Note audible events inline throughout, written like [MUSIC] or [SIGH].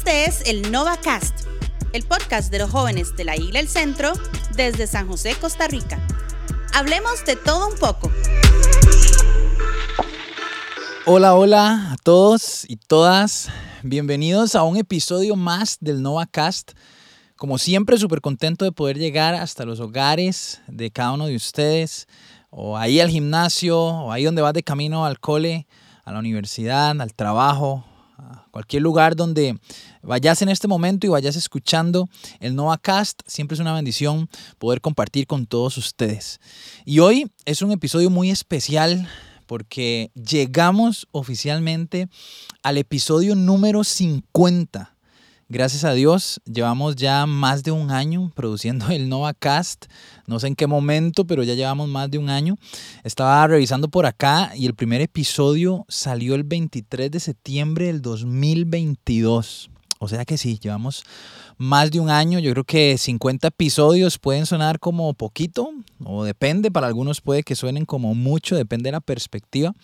Este es el NovaCast, el podcast de los jóvenes de la Isla El Centro desde San José, Costa Rica. Hablemos de todo un poco. Hola, hola a todos y todas. Bienvenidos a un episodio más del NovaCast. Como siempre, súper contento de poder llegar hasta los hogares de cada uno de ustedes, o ahí al gimnasio, o ahí donde vas de camino al cole, a la universidad, al trabajo, a cualquier lugar donde vayas en este momento y vayas escuchando el NovaCast. Siempre es una bendición poder compartir con todos ustedes. Y hoy es un episodio muy especial porque llegamos oficialmente al episodio número 50 Gracias a Dios, llevamos ya más de un año produciendo el NovaCast. No sé en qué momento, pero ya llevamos más de un año. Estaba revisando por acá y el primer episodio salió el 23 de septiembre del 2022. O sea que sí, llevamos más de un año. Yo creo que 50 episodios pueden sonar como poquito, o depende, para algunos puede que suenen como mucho, depende de la perspectiva.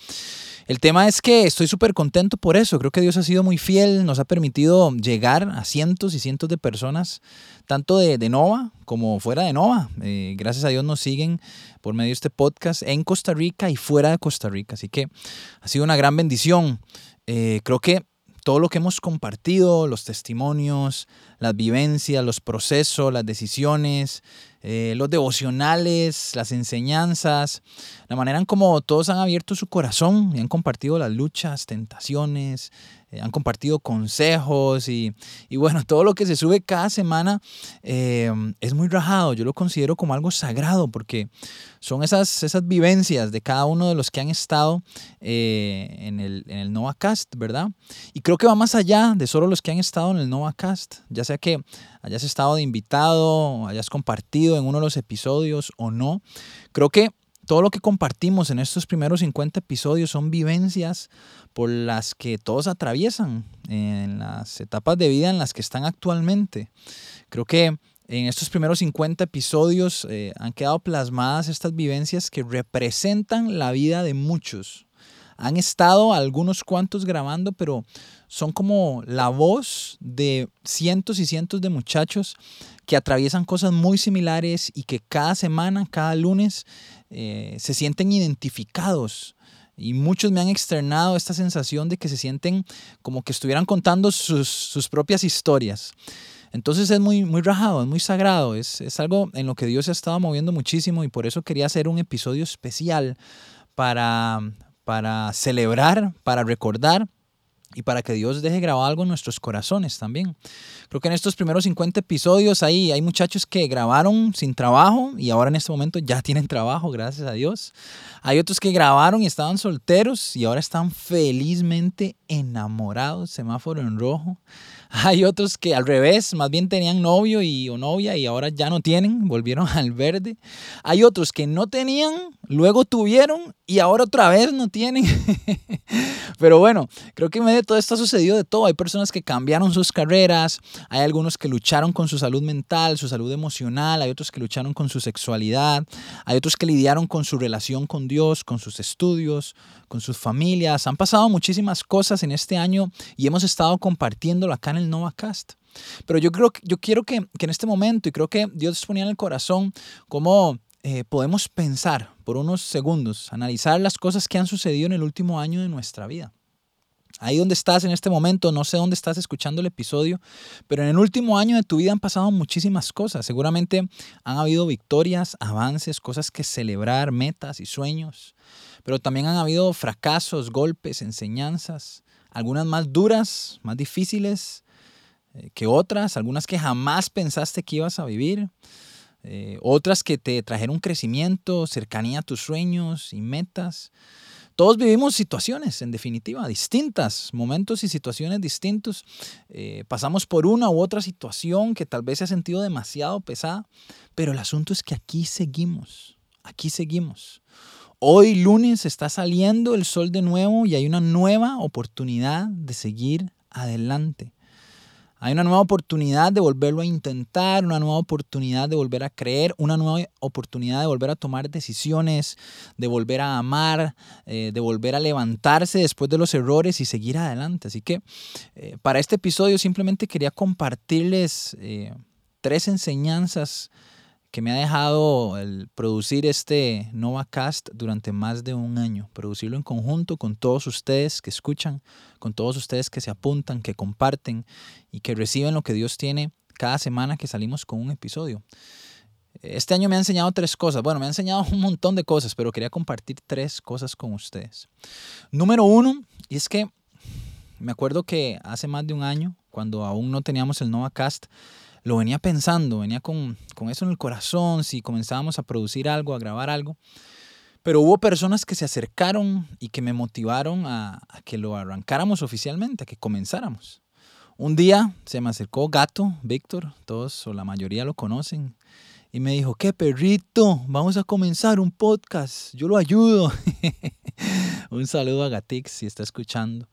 El tema es que estoy súper contento por eso. Creo que Dios ha sido muy fiel, nos ha permitido llegar a cientos y cientos de personas, tanto de, Nova como fuera de Nova. Eh, gracias a Dios nos siguen por medio de este podcast en Costa Rica y fuera de Costa Rica. Así que ha sido una gran bendición. Eh, creo que todo lo que hemos compartido, los testimonios, las vivencias, los procesos, las decisiones, eh, los devocionales, las enseñanzas, la manera en como todos han abierto su corazón y han compartido las luchas, tentaciones, eh, han compartido consejos y, bueno, todo lo que se sube cada semana eh, es muy rajado. Yo lo considero como algo sagrado porque son esas, esas vivencias de cada uno de los que han estado en, el, en el NovaCast, ¿verdad? Y creo que va más allá de solo los que han estado en el NovaCast, ya sea que hayas estado de invitado, hayas compartido en uno de los episodios o no. Creo que todo lo que compartimos en estos primeros 50 episodios son vivencias por las que todos atraviesan en las etapas de vida en las que están actualmente. Creo que en estos primeros 50 episodios eh, han quedado plasmadas estas vivencias que representan la vida de muchos, han estado algunos cuantos grabando, pero son como la voz de cientos y cientos de muchachos que atraviesan cosas muy similares y que cada semana, cada lunes, eh, se sienten identificados. Y muchos me han externado esta sensación de que se sienten como que estuvieran contando sus, propias historias. Entonces es muy, muy rajado, es muy sagrado, es, es algo en lo que Dios se ha estado moviendo muchísimo y por eso quería hacer un episodio especial para, para celebrar, para recordar y para que Dios deje grabado algo en nuestros corazones también. Creo que en estos primeros 50 episodios ahí hay muchachos que grabaron sin trabajo y ahora en este momento ya tienen trabajo, gracias a Dios. Hay otros que grabaron y estaban solteros y ahora están felizmente enamorados, semáforo en rojo. [LAUGHS] Hay otros que al revés, más bien tenían novio y, o novia y ahora ya no tienen, volvieron [LAUGHS] al verde. Hay otros que no tenían, luego tuvieron y ahora otra vez no tienen. [LAUGHS] Pero bueno, creo que en medio de todo esto ha sucedido de todo. Hay personas que cambiaron sus carreras, hay algunos que lucharon con su salud mental, su salud emocional, hay otros que lucharon con su sexualidad, hay otros que lidiaron con su relación con Dios, con sus estudios, con sus familias. Han pasado muchísimas cosas en este año y hemos estado compartiéndolo acá en el NovaCast. Pero yo, creo, yo quiero que, en este momento, y creo que Dios ponía en el corazón, cómo eh, podemos pensar por unos segundos, analizar las cosas que han sucedido en el último año de nuestra vida. Ahí donde estás en este momento, no sé dónde estás escuchando el episodio, pero en el último año de tu vida han pasado muchísimas cosas. Seguramente han habido victorias, avances, cosas que celebrar, metas y sueños, pero también han habido fracasos, golpes, enseñanzas, algunas más duras, más difíciles eh, que otras, algunas que jamás pensaste que ibas a vivir, eh, otras que te trajeron crecimiento, cercanía a tus sueños y metas. Todos vivimos situaciones, en definitiva, distintas, momentos y situaciones distintos. Eh, pasamos por una u otra situación que tal vez se ha sentido demasiado pesada, pero el asunto es que aquí seguimos, aquí seguimos. Hoy lunes está saliendo el sol de nuevo y hay una nueva oportunidad de seguir adelante. Hay una nueva oportunidad de volverlo a intentar, una nueva oportunidad de volver a creer, una nueva oportunidad de volver a tomar decisiones, de volver a amar, eh, de volver a levantarse después de los errores y seguir adelante. Así que eh, para este episodio simplemente quería compartirles eh, tres enseñanzas que me ha dejado el producir este NovaCast durante más de un año, producirlo en conjunto con todos ustedes que escuchan, con todos ustedes que se apuntan, que comparten y que reciben lo que Dios tiene cada semana que salimos con un episodio. Este año me ha enseñado tres cosas. Bueno, me ha enseñado [LAUGHS] un montón de cosas, pero quería compartir tres cosas con ustedes. Número uno, y es que me acuerdo que hace más de un año, cuando aún no teníamos el NovaCast, lo venía pensando, venía con, eso en el corazón, si comenzábamos a producir algo, a grabar algo. Pero hubo personas que se acercaron y que me motivaron a, que lo arrancáramos oficialmente, a que comenzáramos. Un día se me acercó Gato, Víctor, todos o la mayoría lo conocen, y me dijo, ¿qué perrito? Vamos a comenzar un podcast, yo lo ayudo. [LAUGHS] un saludo a Gatix si está escuchando.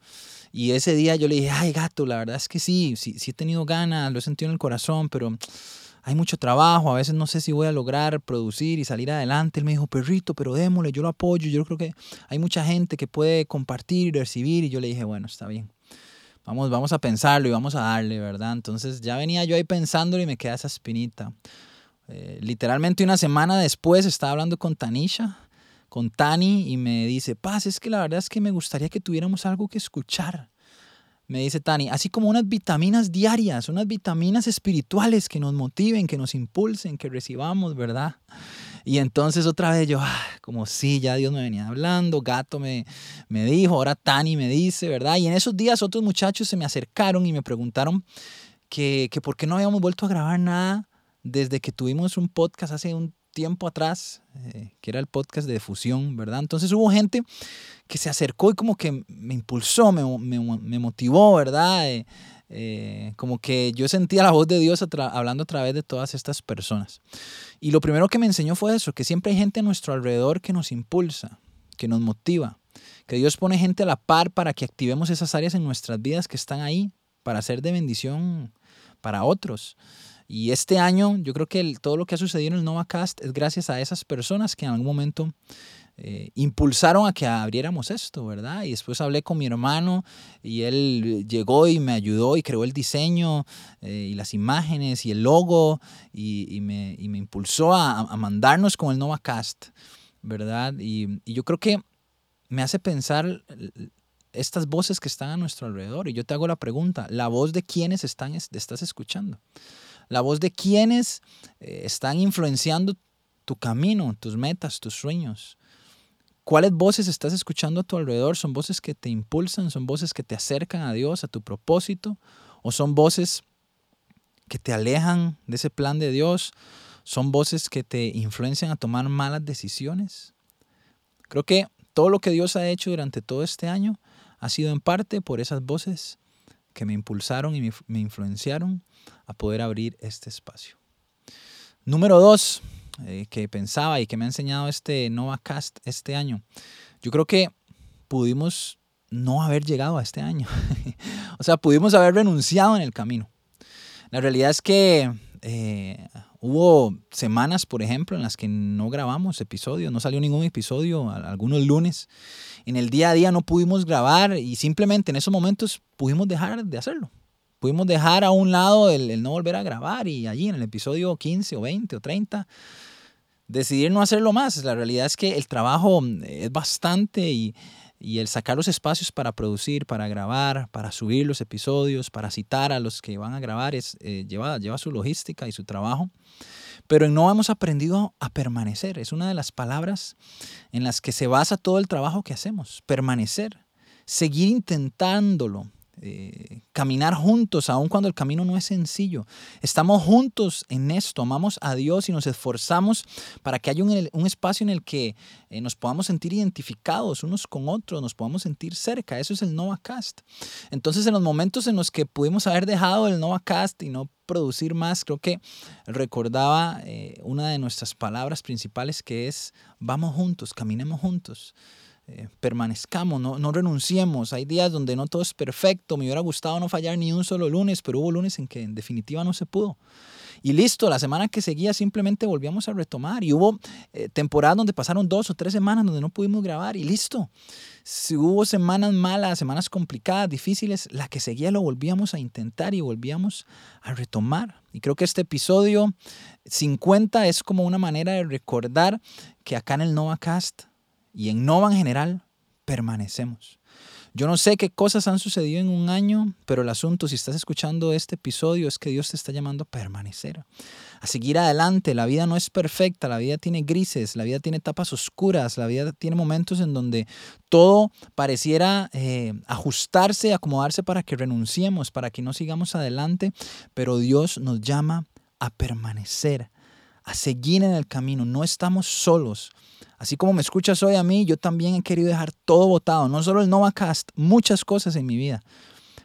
Y ese día yo le dije, ay gato, la verdad es que sí, sí, sí he tenido ganas, lo he sentido en el corazón, pero hay mucho trabajo, a veces no sé si voy a lograr producir y salir adelante. Él me dijo, perrito, pero démosle, yo lo apoyo, yo creo que hay mucha gente que puede compartir y recibir. Y yo le dije, bueno, está bien. Vamos, vamos a pensarlo y vamos a darle, ¿verdad? Entonces ya venía yo ahí pensándolo y me queda esa espinita. Eh, literalmente una semana después estaba hablando con Tanisha, con Tani y me dice, Paz, es que la verdad es que me gustaría que tuviéramos algo que escuchar. Me dice Tani, así como unas vitaminas diarias, unas vitaminas espirituales que nos motiven, que nos impulsen, que recibamos, ¿verdad? Y entonces otra vez yo, ah, como sí, ya Dios me venía hablando, Gato me, me dijo, ahora Tani me dice, ¿verdad? Y en esos días otros muchachos se me acercaron y me preguntaron que, que por qué no habíamos vuelto a grabar nada desde que tuvimos un podcast hace un tiempo atrás, eh, que era el podcast de fusión, ¿verdad? Entonces hubo gente que se acercó y como que me impulsó, me, motivó, ¿verdad? Eh, eh, como que yo sentía la voz de Dios hablando a través de todas estas personas. Y lo primero que me enseñó fue eso, que siempre hay gente a nuestro alrededor que nos impulsa, que nos motiva, que Dios pone gente a la par para que activemos esas áreas en nuestras vidas que están ahí para ser de bendición para otros. Y este año yo creo que todo lo que ha sucedido en el NovaCast es gracias a esas personas que en algún momento eh, impulsaron a que abriéramos esto, ¿verdad? Y después hablé con mi hermano y él llegó y me ayudó y creó el diseño eh, y las imágenes y el logo y, me, impulsó a, mandarnos con el NovaCast, ¿verdad? Y, y yo creo que me hace pensar estas voces que están a nuestro alrededor. Y yo te hago la pregunta, ¿la voz de quiénes están, estás escuchando? La voz de quienes eh, están influenciando tu camino, tus metas, tus sueños. ¿Cuáles voces estás escuchando a tu alrededor? ¿Son voces que te impulsan? ¿Son voces que te acercan a Dios, a tu propósito? ¿O son voces que te alejan de ese plan de Dios? ¿Son voces que te influencian a tomar malas decisiones? Creo que todo lo que Dios ha hecho durante todo este año ha sido en parte por esas voces que me impulsaron y me influenciaron a poder abrir este espacio. Número dos, eh, que pensaba y que me ha enseñado este NovaCast este año. Yo creo que pudimos no haber llegado a este año. [LAUGHS] o sea, pudimos haber renunciado en el camino. La realidad es que eh, hubo semanas, por ejemplo, en las que no grabamos episodios, no salió ningún episodio, algunos lunes. En el día a día no pudimos grabar y simplemente en esos momentos pudimos dejar de hacerlo. Pudimos dejar a un lado el, no volver a grabar y allí en el episodio 15 o 20 o 30 decidir no hacerlo más. La realidad es que el trabajo es bastante y, el sacar los espacios para producir, para grabar, para subir los episodios, para citar a los que van a grabar, es, eh, lleva, lleva su logística y su trabajo. Pero no hemos aprendido a permanecer. Es una de las palabras en las que se basa todo el trabajo que hacemos. Permanecer. Seguir intentándolo, eh, caminar juntos, aun cuando el camino no es sencillo. Estamos juntos en esto, amamos a Dios y nos esforzamos para que haya un, espacio en el que eh, nos podamos sentir identificados unos con otros, nos podamos sentir cerca. Eso es el NovaCast. Entonces, en los momentos en los que pudimos haber dejado el NovaCast y no producir más, creo que recordaba eh, una de nuestras palabras principales que es, vamos juntos, caminemos juntos. Eh, permanezcamos, no, no renunciemos. Hay días donde no todo es perfecto. Me hubiera gustado no fallar ni un solo lunes, pero hubo lunes en que en definitiva no se pudo. Y listo, la semana que seguía simplemente volvíamos a retomar. Y hubo eh, temporadas donde pasaron dos o tres semanas donde no pudimos grabar y listo. Si hubo semanas malas, semanas complicadas, difíciles, la que seguía lo volvíamos a intentar y volvíamos a retomar. Y creo que este episodio 50 es como una manera de recordar que acá en el NovaCast y en Nova en general permanecemos. Yo no sé qué cosas han sucedido en un año, pero el asunto, si estás escuchando este episodio, es que Dios te está llamando a permanecer, a seguir adelante. La vida no es perfecta, la vida tiene grises, la vida tiene etapas oscuras, la vida tiene momentos en donde todo pareciera eh, ajustarse, acomodarse para que renunciemos, para que no sigamos adelante, pero Dios nos llama a permanecer, a seguir en el camino. No estamos solos. Así como me escuchas hoy a mí, yo también he querido dejar todo votado, no solo el NovaCast, muchas cosas en mi vida.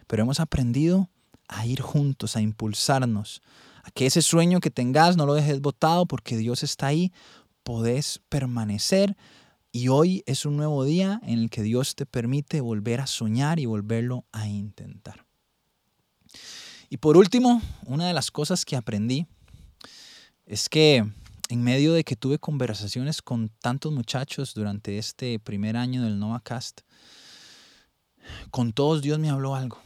Pero hemos aprendido a ir juntos, a impulsarnos, a que ese sueño que tengas no lo dejes votado porque Dios está ahí, podés permanecer y hoy es un nuevo día en el que Dios te permite volver a soñar y volverlo a intentar. Y por último, una de las cosas que aprendí es que en medio de que tuve conversaciones con tantos muchachos durante este primer año del NovaCast, con todos Dios me habló algo.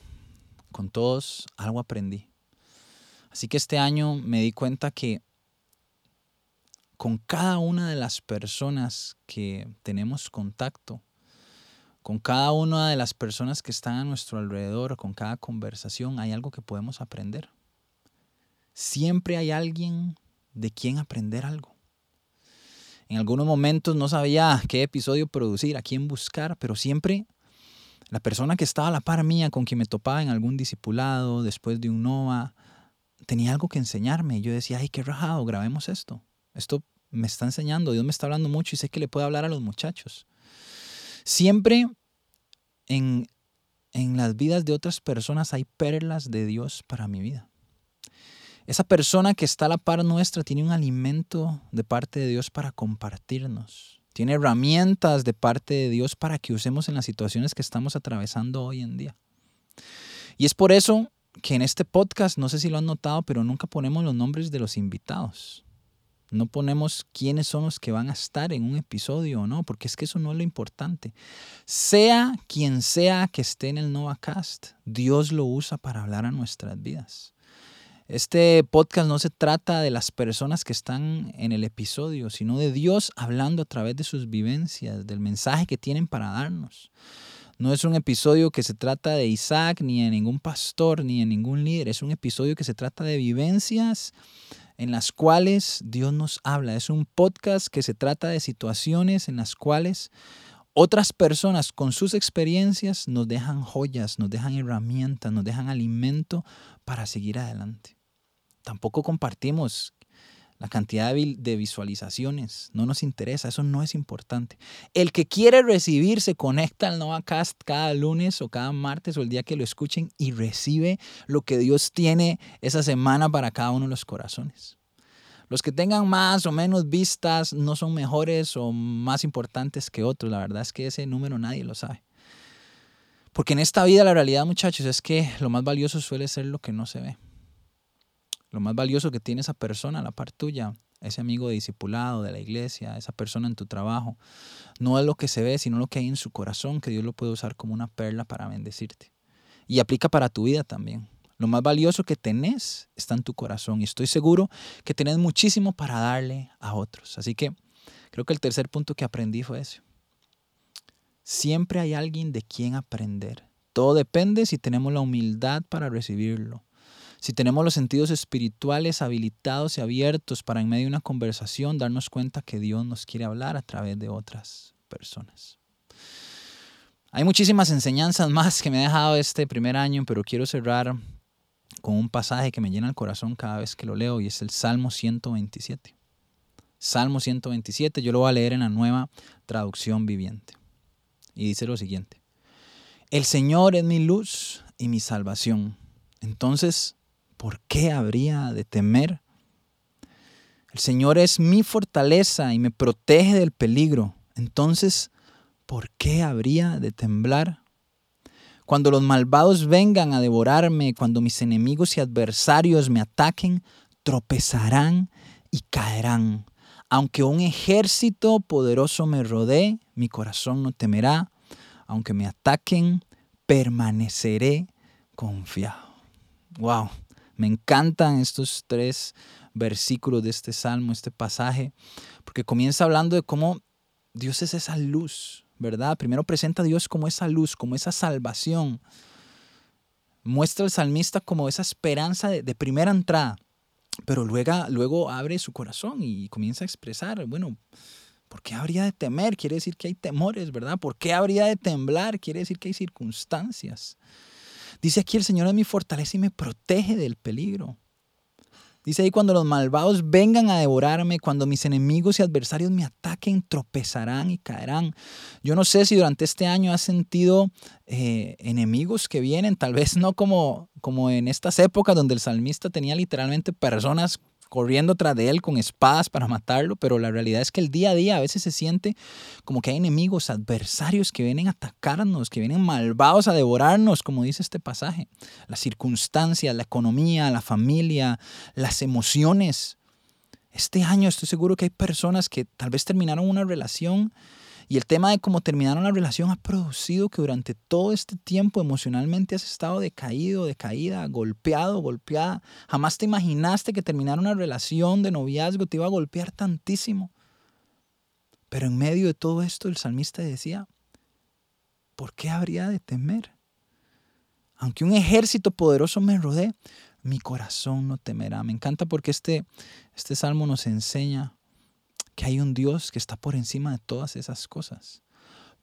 Con todos algo aprendí. Así que este año me di cuenta que con cada una de las personas que tenemos contacto, con cada una de las personas que están a nuestro alrededor, con cada conversación, hay algo que podemos aprender. Siempre hay alguien de quién aprender algo. En algunos momentos no sabía qué episodio producir, a quién buscar, pero siempre la persona que estaba a la par mía, con quien me topaba en algún discipulado, después de un NOVA, tenía algo que enseñarme. Yo decía, ay, qué rajado, grabemos esto. Esto me está enseñando, Dios me está hablando mucho y sé que le puedo hablar a los muchachos. Siempre en, en las vidas de otras personas hay perlas de Dios para mi vida. Esa persona que está a la par nuestra tiene un alimento de parte de Dios para compartirnos. Tiene herramientas de parte de Dios para que usemos en las situaciones que estamos atravesando hoy en día. Y es por eso que en este podcast, no sé si lo han notado, pero nunca ponemos los nombres de los invitados. No ponemos quiénes son los que van a estar en un episodio o no, porque es que eso no es lo importante. Sea quien sea que esté en el NovaCast, Dios lo usa para hablar a nuestras vidas. Este podcast no se trata de las personas que están en el episodio, sino de Dios hablando a través de sus vivencias, del mensaje que tienen para darnos. No es un episodio que se trata de Isaac, ni de ningún pastor, ni de ningún líder. Es un episodio que se trata de vivencias en las cuales Dios nos habla. Es un podcast que se trata de situaciones en las cuales otras personas con sus experiencias nos dejan joyas, nos dejan herramientas, nos dejan alimento para seguir adelante. Tampoco compartimos la cantidad de visualizaciones, no nos interesa, eso no es importante. El que quiere recibir se conecta al NovaCast cada lunes o cada martes o el día que lo escuchen y recibe lo que Dios tiene esa semana para cada uno de los corazones. Los que tengan más o menos vistas no son mejores o más importantes que otros, la verdad es que ese número nadie lo sabe. Porque en esta vida la realidad, muchachos, es que lo más valioso suele ser lo que no se ve. Lo más valioso que tiene esa persona, la par tuya, ese amigo discipulado, de la iglesia, esa persona en tu trabajo, no es lo que se ve, sino lo que hay en su corazón, que Dios lo puede usar como una perla para bendecirte. Y aplica para tu vida también. Lo más valioso que tenés está en tu corazón y estoy seguro que tenés muchísimo para darle a otros. Así que creo que el tercer punto que aprendí fue eso. Siempre hay alguien de quien aprender. Todo depende si tenemos la humildad para recibirlo. Si tenemos los sentidos espirituales habilitados y abiertos para en medio de una conversación darnos cuenta que Dios nos quiere hablar a través de otras personas. Hay muchísimas enseñanzas más que me ha dejado este primer año, pero quiero cerrar con un pasaje que me llena el corazón cada vez que lo leo y es el Salmo 127. Salmo 127, yo lo voy a leer en la nueva traducción viviente. Y dice lo siguiente, el Señor es mi luz y mi salvación. Entonces, ¿por qué habría de temer? El Señor es mi fortaleza y me protege del peligro. Entonces, ¿por qué habría de temblar? Cuando los malvados vengan a devorarme, cuando mis enemigos y adversarios me ataquen, tropezarán y caerán. Aunque un ejército poderoso me rodee, mi corazón no temerá. Aunque me ataquen, permaneceré confiado. Wow, me encantan estos tres versículos de este salmo, este pasaje, porque comienza hablando de cómo Dios es esa luz, ¿verdad? Primero presenta a Dios como esa luz, como esa salvación. Muestra al salmista como esa esperanza de, primera entrada, pero luego, luego abre su corazón y comienza a expresar, bueno, ¿por qué habría de temer? Quiere decir que hay temores, ¿verdad? ¿Por qué habría de temblar? Quiere decir que hay circunstancias. Dice aquí el Señor es mi fortaleza y me protege del peligro. Dice ahí, cuando los malvados vengan a devorarme, cuando mis enemigos y adversarios me ataquen, tropezarán y caerán. Yo no sé si durante este año has sentido eh, enemigos que vienen, tal vez no como, como en estas épocas donde el salmista tenía literalmente personas corriendo tras de él con espadas para matarlo, pero la realidad es que el día a día a veces se siente como que hay enemigos, adversarios que vienen a atacarnos, que vienen malvados a devorarnos, como dice este pasaje. Las circunstancias, la economía, la familia, las emociones. Este año estoy seguro que hay personas que tal vez terminaron una relación y el tema de cómo terminaron la relación ha producido que durante todo este tiempo emocionalmente has estado decaído, decaída, golpeado, golpeada. Jamás te imaginaste que terminar una relación de noviazgo te iba a golpear tantísimo. Pero en medio de todo esto el salmista decía, ¿por qué habría de temer? Aunque un ejército poderoso me rodee, mi corazón no temerá. Me encanta porque este, este salmo nos enseña que hay un Dios que está por encima de todas esas cosas.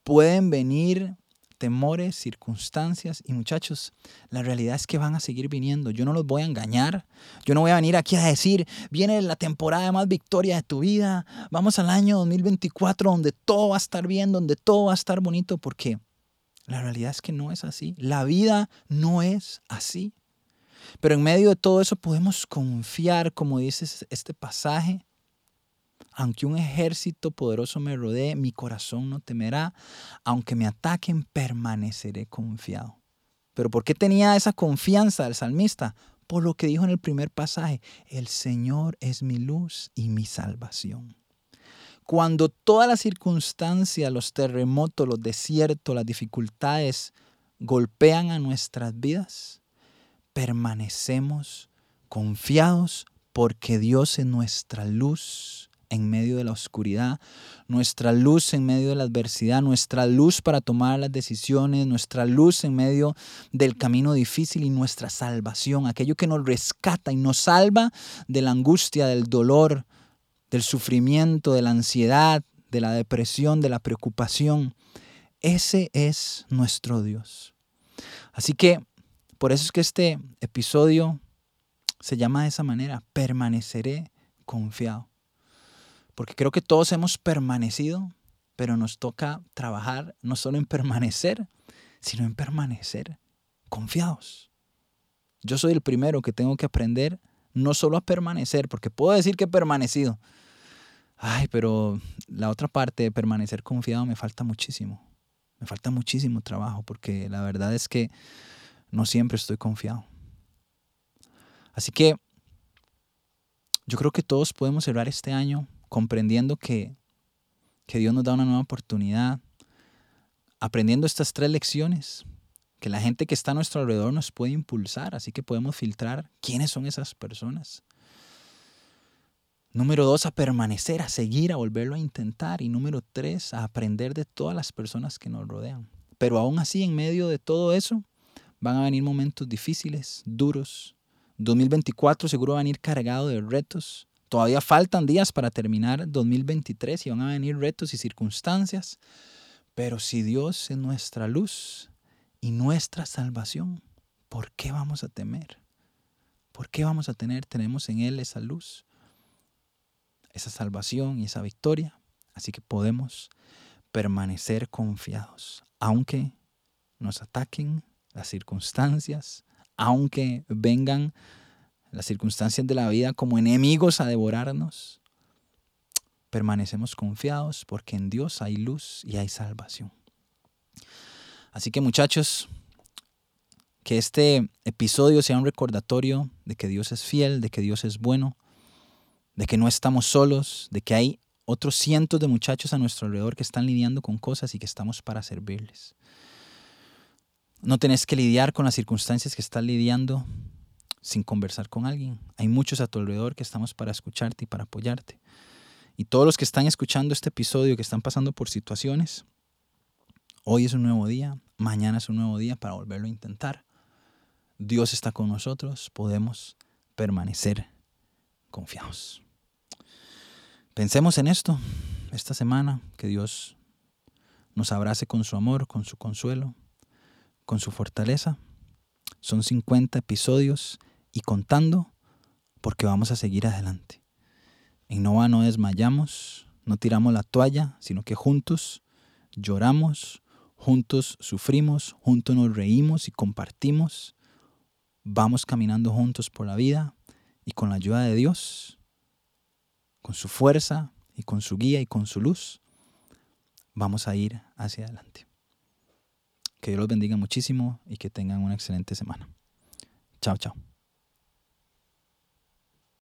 Pueden venir temores, circunstancias y muchachos, la realidad es que van a seguir viniendo. Yo no los voy a engañar. Yo no voy a venir aquí a decir, viene la temporada de más victoria de tu vida. Vamos al año 2024 donde todo va a estar bien, donde todo va a estar bonito, porque la realidad es que no es así. La vida no es así. Pero en medio de todo eso podemos confiar, como dice este pasaje, aunque un ejército poderoso me rodee, mi corazón no temerá. Aunque me ataquen, permaneceré confiado. Pero ¿por qué tenía esa confianza el salmista? Por lo que dijo en el primer pasaje, el Señor es mi luz y mi salvación. Cuando todas las circunstancias, los terremotos, los desiertos, las dificultades golpean a nuestras vidas, permanecemos confiados porque Dios es nuestra luz en medio de la oscuridad, nuestra luz en medio de la adversidad, nuestra luz para tomar las decisiones, nuestra luz en medio del camino difícil y nuestra salvación, aquello que nos rescata y nos salva de la angustia, del dolor, del sufrimiento, de la ansiedad, de la depresión, de la preocupación. Ese es nuestro Dios. Así que por eso es que este episodio se llama de esa manera, permaneceré confiado porque creo que todos hemos permanecido, pero nos toca trabajar no solo en permanecer, sino en permanecer confiados. Yo soy el primero que tengo que aprender no solo a permanecer, porque puedo decir que he permanecido. Ay, pero la otra parte de permanecer confiado me falta muchísimo. Me falta muchísimo trabajo, porque la verdad es que no siempre estoy confiado. Así que yo creo que todos podemos cerrar este año comprendiendo que, que Dios nos da una nueva oportunidad, aprendiendo estas tres lecciones, que la gente que está a nuestro alrededor nos puede impulsar, así que podemos filtrar quiénes son esas personas. Número dos, a permanecer, a seguir, a volverlo a intentar. Y número tres, a aprender de todas las personas que nos rodean. Pero aún así, en medio de todo eso, van a venir momentos difíciles, duros. 2024 seguro va a venir cargado de retos, Todavía faltan días para terminar 2023 y van a venir retos y circunstancias, pero si Dios es nuestra luz y nuestra salvación, ¿por qué vamos a temer? ¿Por qué vamos a tener? Tenemos en Él esa luz, esa salvación y esa victoria, así que podemos permanecer confiados, aunque nos ataquen las circunstancias, aunque vengan las circunstancias de la vida como enemigos a devorarnos, permanecemos confiados porque en Dios hay luz y hay salvación. Así que muchachos, que este episodio sea un recordatorio de que Dios es fiel, de que Dios es bueno, de que no estamos solos, de que hay otros cientos de muchachos a nuestro alrededor que están lidiando con cosas y que estamos para servirles. No tenés que lidiar con las circunstancias que estás lidiando sin conversar con alguien. Hay muchos a tu alrededor que estamos para escucharte y para apoyarte. Y todos los que están escuchando este episodio, que están pasando por situaciones, hoy es un nuevo día, mañana es un nuevo día para volverlo a intentar. Dios está con nosotros, podemos permanecer confiados. Pensemos en esto esta semana, que Dios nos abrace con su amor, con su consuelo, con su fortaleza. Son 50 episodios y contando porque vamos a seguir adelante. En Nova no desmayamos, no tiramos la toalla, sino que juntos lloramos, juntos sufrimos, juntos nos reímos y compartimos. Vamos caminando juntos por la vida y con la ayuda de Dios, con su fuerza y con su guía y con su luz, vamos a ir hacia adelante. Que Dios los bendiga muchísimo y que tengan una excelente semana. Chao, chao.